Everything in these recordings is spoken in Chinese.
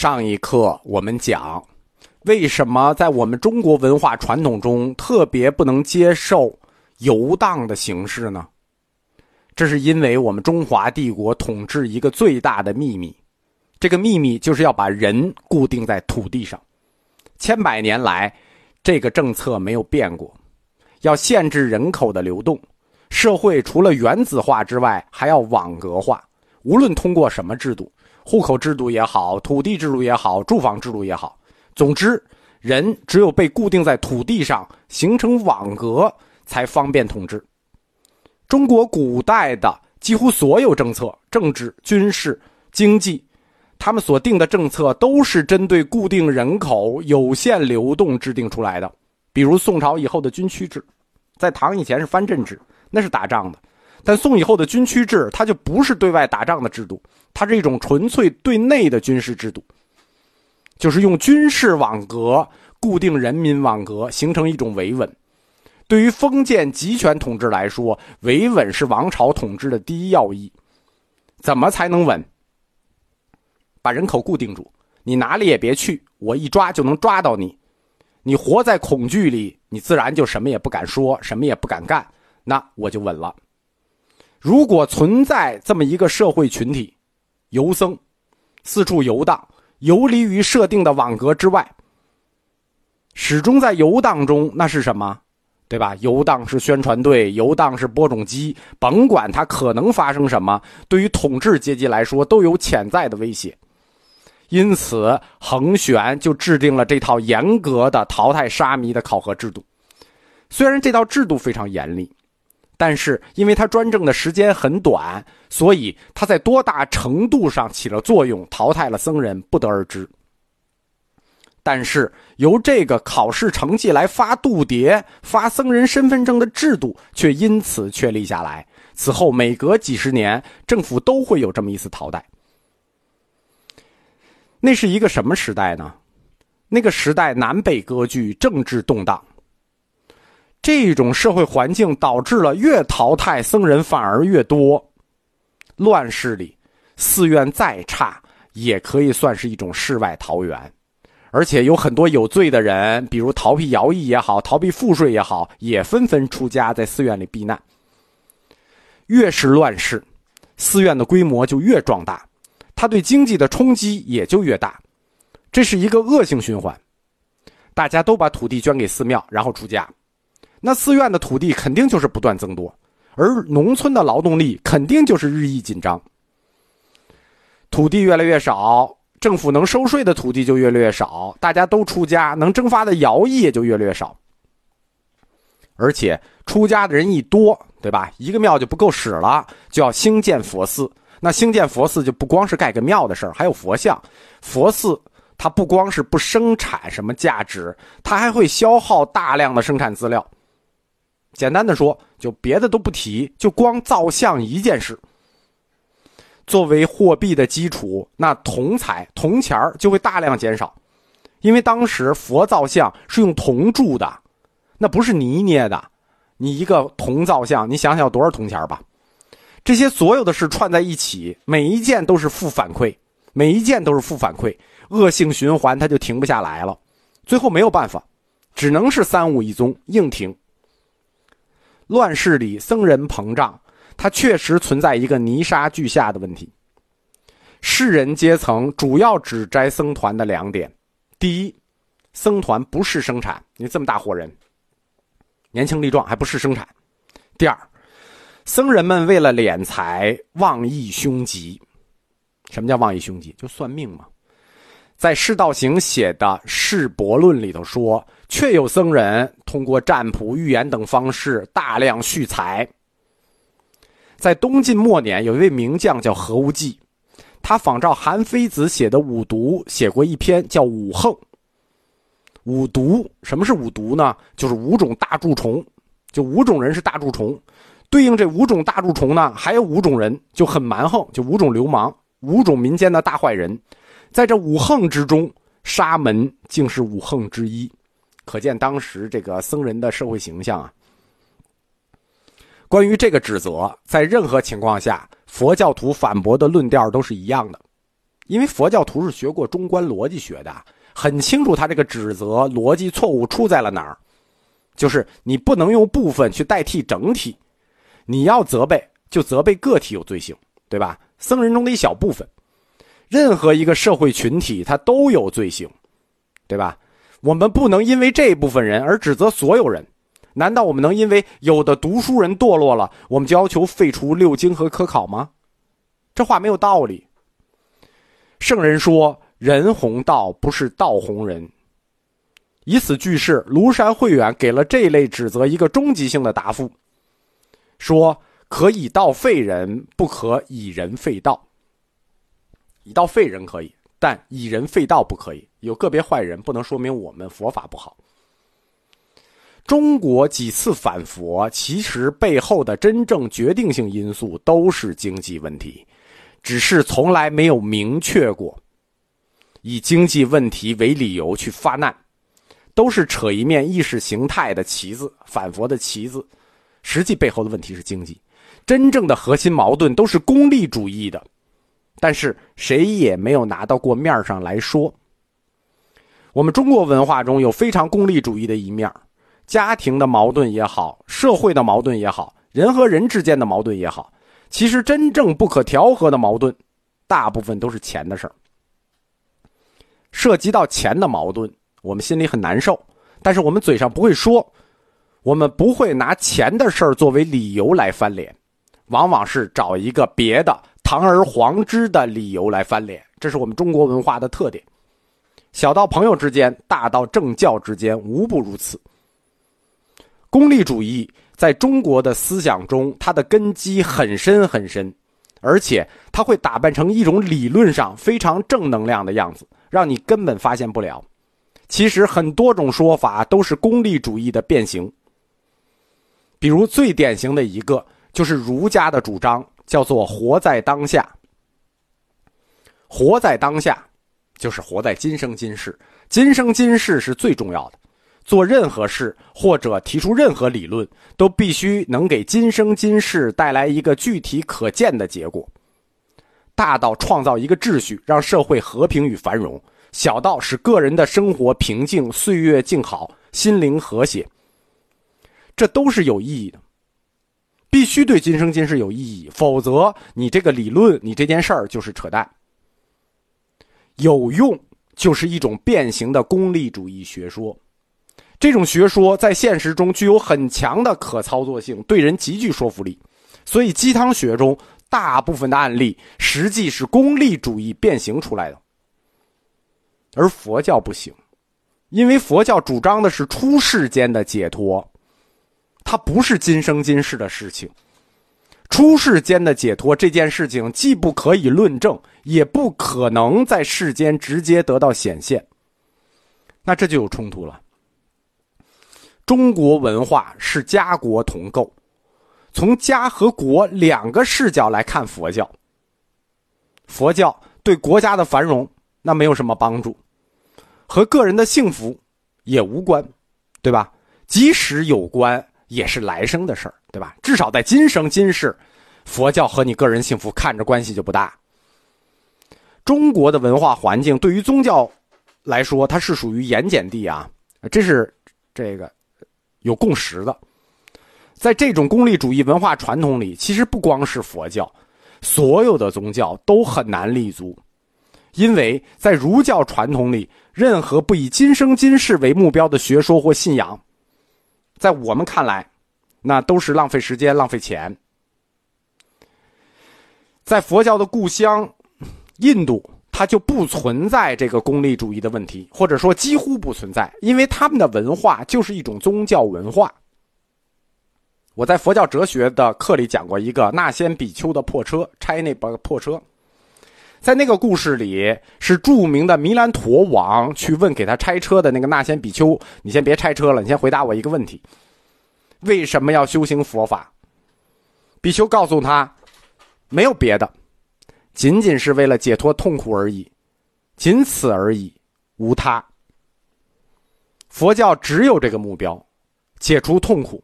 上一课我们讲，为什么在我们中国文化传统中特别不能接受游荡的形式呢？这是因为我们中华帝国统治一个最大的秘密，这个秘密就是要把人固定在土地上。千百年来，这个政策没有变过，要限制人口的流动。社会除了原子化之外，还要网格化。无论通过什么制度，户口制度也好，土地制度也好，住房制度也好，总之，人只有被固定在土地上，形成网格，才方便统治。中国古代的几乎所有政策，政治、军事、经济，他们所定的政策都是针对固定人口有限流动制定出来的。比如宋朝以后的军区制，在唐以前是藩镇制。那是打仗的，但宋以后的军区制，它就不是对外打仗的制度，它是一种纯粹对内的军事制度，就是用军事网格固定人民网格，形成一种维稳。对于封建集权统治来说，维稳是王朝统治的第一要义。怎么才能稳？把人口固定住，你哪里也别去，我一抓就能抓到你。你活在恐惧里，你自然就什么也不敢说，什么也不敢干。那我就稳了。如果存在这么一个社会群体，游僧，四处游荡，游离于设定的网格之外，始终在游荡中，那是什么？对吧？游荡是宣传队，游荡是播种机，甭管它可能发生什么，对于统治阶级来说都有潜在的威胁。因此，恒玄就制定了这套严格的淘汰沙弥的考核制度。虽然这套制度非常严厉。但是，因为他专政的时间很短，所以他在多大程度上起了作用，淘汰了僧人，不得而知。但是，由这个考试成绩来发度牒、发僧人身份证的制度，却因此确立下来。此后，每隔几十年，政府都会有这么一次淘汰。那是一个什么时代呢？那个时代南北割据，政治动荡。这种社会环境导致了越淘汰僧人反而越多。乱世里，寺院再差也可以算是一种世外桃源，而且有很多有罪的人，比如逃避徭役也好，逃避赋税也好，也纷纷出家在寺院里避难。越是乱世，寺院的规模就越壮大，它对经济的冲击也就越大，这是一个恶性循环。大家都把土地捐给寺庙，然后出家。那寺院的土地肯定就是不断增多，而农村的劳动力肯定就是日益紧张。土地越来越少，政府能收税的土地就越来越少，大家都出家，能征发的徭役也就越来越少。而且出家的人一多，对吧？一个庙就不够使了，就要兴建佛寺。那兴建佛寺就不光是盖个庙的事儿，还有佛像。佛寺它不光是不生产什么价值，它还会消耗大量的生产资料。简单的说，就别的都不提，就光造像一件事。作为货币的基础，那铜彩、铜钱就会大量减少，因为当时佛造像是用铜铸的，那不是泥捏的。你一个铜造像，你想想有多少铜钱吧？这些所有的事串在一起，每一件都是负反馈，每一件都是负反馈，恶性循环，它就停不下来了。最后没有办法，只能是三五一宗，硬停。乱世里，僧人膨胀，它确实存在一个泥沙俱下的问题。世人阶层主要指摘僧团的两点：第一，僧团不是生产，你这么大伙人，年轻力壮还不是生产；第二，僧人们为了敛财，妄议凶吉。什么叫妄议凶吉？就算命嘛。在释道行写的《世博论》里头说。确有僧人通过占卜、预言等方式大量蓄财。在东晋末年，有一位名将叫何无忌，他仿照韩非子写的《五毒》写过一篇叫《五横》。五毒什么是五毒呢？就是五种大蛀虫，就五种人是大蛀虫，对应这五种大蛀虫呢，还有五种人就很蛮横，就五种流氓，五种民间的大坏人，在这五横之中，沙门竟是五横之一。可见当时这个僧人的社会形象啊。关于这个指责，在任何情况下，佛教徒反驳的论调都是一样的，因为佛教徒是学过中观逻辑学的，很清楚他这个指责逻辑错误出在了哪儿，就是你不能用部分去代替整体，你要责备就责备个体有罪行，对吧？僧人中的一小部分，任何一个社会群体他都有罪行，对吧？我们不能因为这一部分人而指责所有人。难道我们能因为有的读书人堕落了，我们就要求废除六经和科考吗？这话没有道理。圣人说：“人弘道，不是道弘人。”以此句式，庐山慧远给了这类指责一个终极性的答复，说：“可以道废人，不可以人废道。以道废人可以，但以人废道不可以。有个别坏人，不能说明我们佛法不好。”中国几次反佛，其实背后的真正决定性因素都是经济问题，只是从来没有明确过以经济问题为理由去发难，都是扯一面意识形态的旗子，反佛的旗子，实际背后的问题是经济，真正的核心矛盾都是功利主义的，但是谁也没有拿到过面上来说。我们中国文化中有非常功利主义的一面。家庭的矛盾也好，社会的矛盾也好，人和人之间的矛盾也好，其实真正不可调和的矛盾，大部分都是钱的事儿。涉及到钱的矛盾，我们心里很难受，但是我们嘴上不会说，我们不会拿钱的事儿作为理由来翻脸，往往是找一个别的堂而皇之的理由来翻脸，这是我们中国文化的特点。小到朋友之间，大到政教之间，无不如此。功利主义在中国的思想中，它的根基很深很深，而且它会打扮成一种理论上非常正能量的样子，让你根本发现不了。其实很多种说法都是功利主义的变形。比如最典型的一个就是儒家的主张，叫做“活在当下”。活在当下，就是活在今生今世，今生今世是最重要的。做任何事或者提出任何理论，都必须能给今生今世带来一个具体可见的结果。大到创造一个秩序，让社会和平与繁荣；小到使个人的生活平静、岁月静好、心灵和谐，这都是有意义的。必须对今生今世有意义，否则你这个理论、你这件事儿就是扯淡。有用就是一种变形的功利主义学说。这种学说在现实中具有很强的可操作性，对人极具说服力，所以鸡汤学中大部分的案例实际是功利主义变形出来的。而佛教不行，因为佛教主张的是出世间的解脱，它不是今生今世的事情。出世间的解脱这件事情既不可以论证，也不可能在世间直接得到显现，那这就有冲突了。中国文化是家国同构，从家和国两个视角来看佛教。佛教对国家的繁荣那没有什么帮助，和个人的幸福也无关，对吧？即使有关，也是来生的事儿，对吧？至少在今生今世，佛教和你个人幸福看着关系就不大。中国的文化环境对于宗教来说，它是属于盐碱地啊，这是这个。有共识的，在这种功利主义文化传统里，其实不光是佛教，所有的宗教都很难立足，因为在儒教传统里，任何不以今生今世为目标的学说或信仰，在我们看来，那都是浪费时间、浪费钱。在佛教的故乡印度。它就不存在这个功利主义的问题，或者说几乎不存在，因为他们的文化就是一种宗教文化。我在佛教哲学的课里讲过一个那仙比丘的破车，拆那把破车，在那个故事里是著名的弥兰陀王去问给他拆车的那个那先比丘：“你先别拆车了，你先回答我一个问题，为什么要修行佛法？”比丘告诉他：“没有别的。”仅仅是为了解脱痛苦而已，仅此而已，无他。佛教只有这个目标，解除痛苦，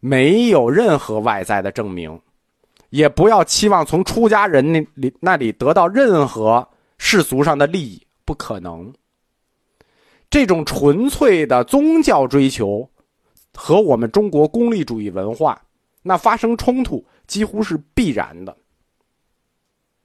没有任何外在的证明，也不要期望从出家人那里那里得到任何世俗上的利益，不可能。这种纯粹的宗教追求和我们中国功利主义文化，那发生冲突几乎是必然的。